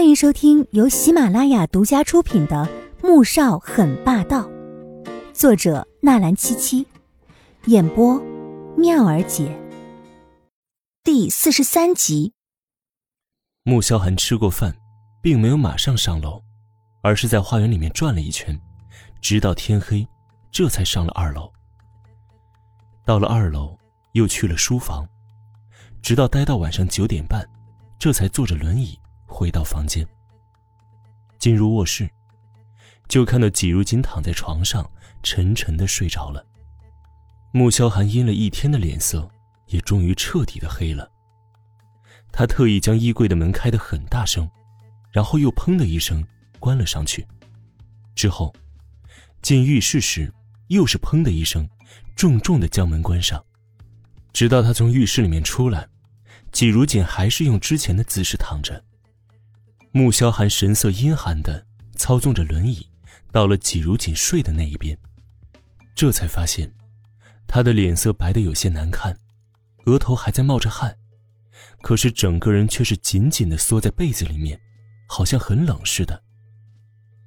欢迎收听由喜马拉雅独家出品的《穆少很霸道》，作者纳兰七七，演播妙儿姐。第四十三集。穆萧寒吃过饭，并没有马上上楼，而是在花园里面转了一圈，直到天黑，这才上了二楼。到了二楼，又去了书房，直到待到晚上九点半，这才坐着轮椅。回到房间，进入卧室，就看到季如锦躺在床上，沉沉的睡着了。穆萧寒阴了一天的脸色也终于彻底的黑了。他特意将衣柜的门开得很大声，然后又砰的一声关了上去。之后，进浴室时又是砰的一声，重重的将门关上。直到他从浴室里面出来，季如锦还是用之前的姿势躺着。穆萧寒神色阴寒的操纵着轮椅，到了季如锦睡的那一边，这才发现，他的脸色白的有些难看，额头还在冒着汗，可是整个人却是紧紧的缩在被子里面，好像很冷似的。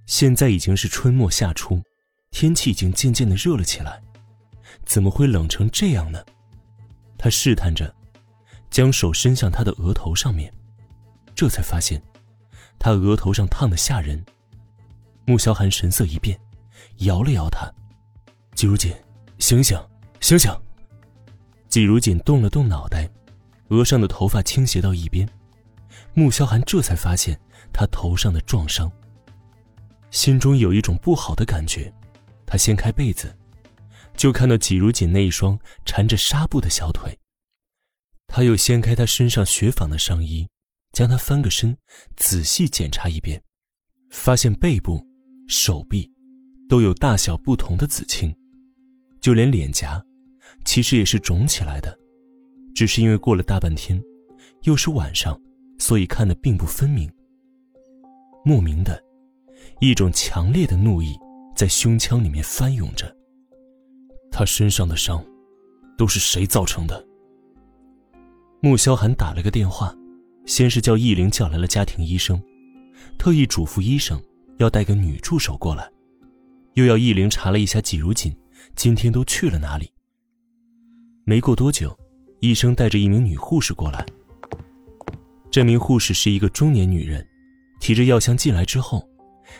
现在已经是春末夏初，天气已经渐渐的热了起来，怎么会冷成这样呢？他试探着，将手伸向他的额头上面，这才发现。他额头上烫的吓人，穆萧寒神色一变，摇了摇他：“季如锦，醒醒，醒醒！”季如锦动了动脑袋，额上的头发倾斜到一边，穆萧寒这才发现他头上的撞伤，心中有一种不好的感觉。他掀开被子，就看到季如锦那一双缠着纱布的小腿。他又掀开他身上雪纺的上衣。将他翻个身，仔细检查一遍，发现背部、手臂都有大小不同的紫青，就连脸颊，其实也是肿起来的，只是因为过了大半天，又是晚上，所以看得并不分明。莫名的，一种强烈的怒意在胸腔里面翻涌着。他身上的伤，都是谁造成的？穆萧寒打了个电话。先是叫易灵叫来了家庭医生，特意嘱咐医生要带个女助手过来，又要易灵查了一下季如锦今天都去了哪里。没过多久，医生带着一名女护士过来。这名护士是一个中年女人，提着药箱进来之后，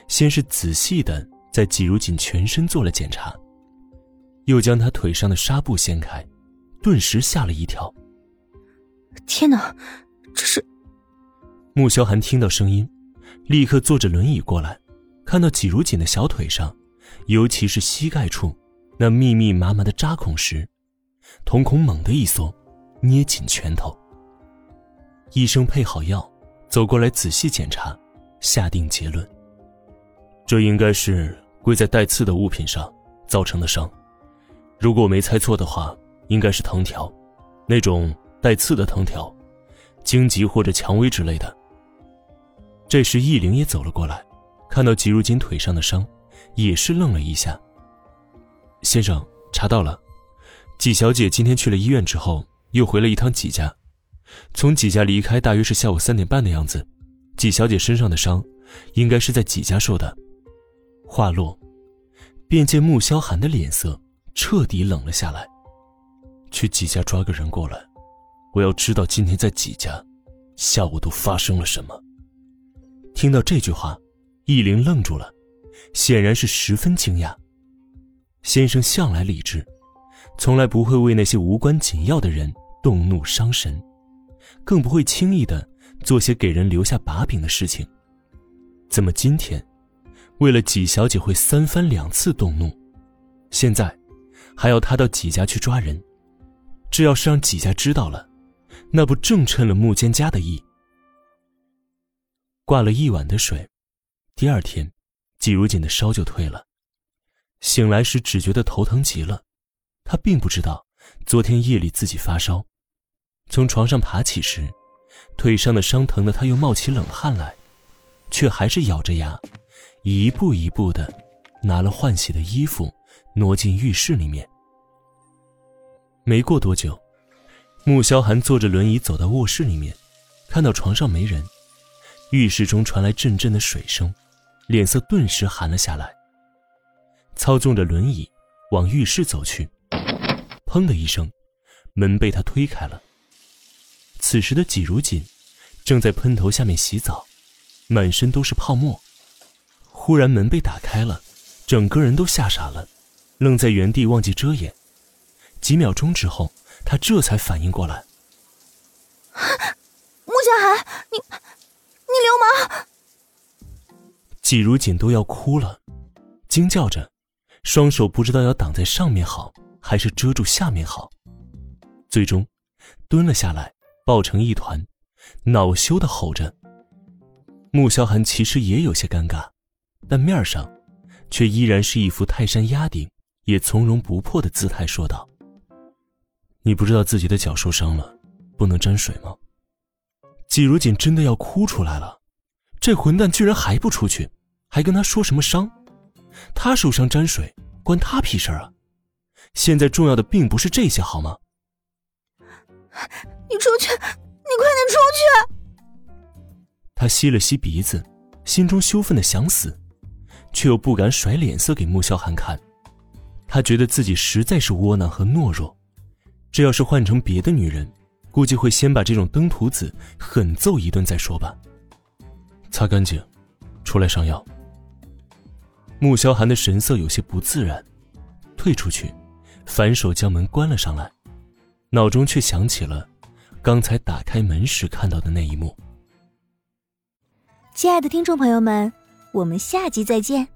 先是仔细的在季如锦全身做了检查，又将她腿上的纱布掀开，顿时吓了一跳。天哪，这是！穆萧寒听到声音，立刻坐着轮椅过来，看到季如锦的小腿上，尤其是膝盖处那密密麻麻的扎孔时，瞳孔猛地一缩，捏紧拳头。医生配好药，走过来仔细检查，下定结论：这应该是跪在带刺的物品上造成的伤。如果我没猜错的话，应该是藤条，那种带刺的藤条，荆棘或者蔷薇之类的。这时，易灵也走了过来，看到季如金腿上的伤，也是愣了一下。先生，查到了，季小姐今天去了医院之后，又回了一趟季家，从季家离开大约是下午三点半的样子。季小姐身上的伤，应该是在季家受的。话落，便见穆萧寒的脸色彻底冷了下来。去季家抓个人过来，我要知道今天在季家，下午都发生了什么。听到这句话，易灵愣住了，显然是十分惊讶。先生向来理智，从来不会为那些无关紧要的人动怒伤神，更不会轻易的做些给人留下把柄的事情。怎么今天，为了纪小姐会三番两次动怒，现在还要他到纪家去抓人？这要是让纪家知道了，那不正趁了穆坚家的意？挂了一晚的水，第二天，季如锦的烧就退了。醒来时只觉得头疼极了，他并不知道昨天夜里自己发烧。从床上爬起时，腿上的伤疼的他又冒起冷汗来，却还是咬着牙，一步一步的拿了换洗的衣服，挪进浴室里面。没过多久，穆萧寒坐着轮椅走到卧室里面，看到床上没人。浴室中传来阵阵的水声，脸色顿时寒了下来。操纵着轮椅往浴室走去，砰的一声，门被他推开了。此时的季如锦正在喷头下面洗澡，满身都是泡沫。忽然门被打开了，整个人都吓傻了，愣在原地，忘记遮掩。几秒钟之后，他这才反应过来。穆小寒，你你流氓！季如锦都要哭了，惊叫着，双手不知道要挡在上面好，还是遮住下面好，最终蹲了下来，抱成一团，恼羞的吼着。穆萧寒其实也有些尴尬，但面上，却依然是一副泰山压顶，也从容不迫的姿态，说道：“你不知道自己的脚受伤了，不能沾水吗？”季如锦真的要哭出来了，这混蛋居然还不出去，还跟他说什么伤？他受伤沾水关他屁事啊！现在重要的并不是这些，好吗？你出去，你快点出去！他吸了吸鼻子，心中羞愤的想死，却又不敢甩脸色给穆萧寒看。他觉得自己实在是窝囊和懦弱，这要是换成别的女人。估计会先把这种登徒子狠揍一顿再说吧。擦干净，出来上药。穆萧寒的神色有些不自然，退出去，反手将门关了上来，脑中却想起了刚才打开门时看到的那一幕。亲爱的听众朋友们，我们下集再见。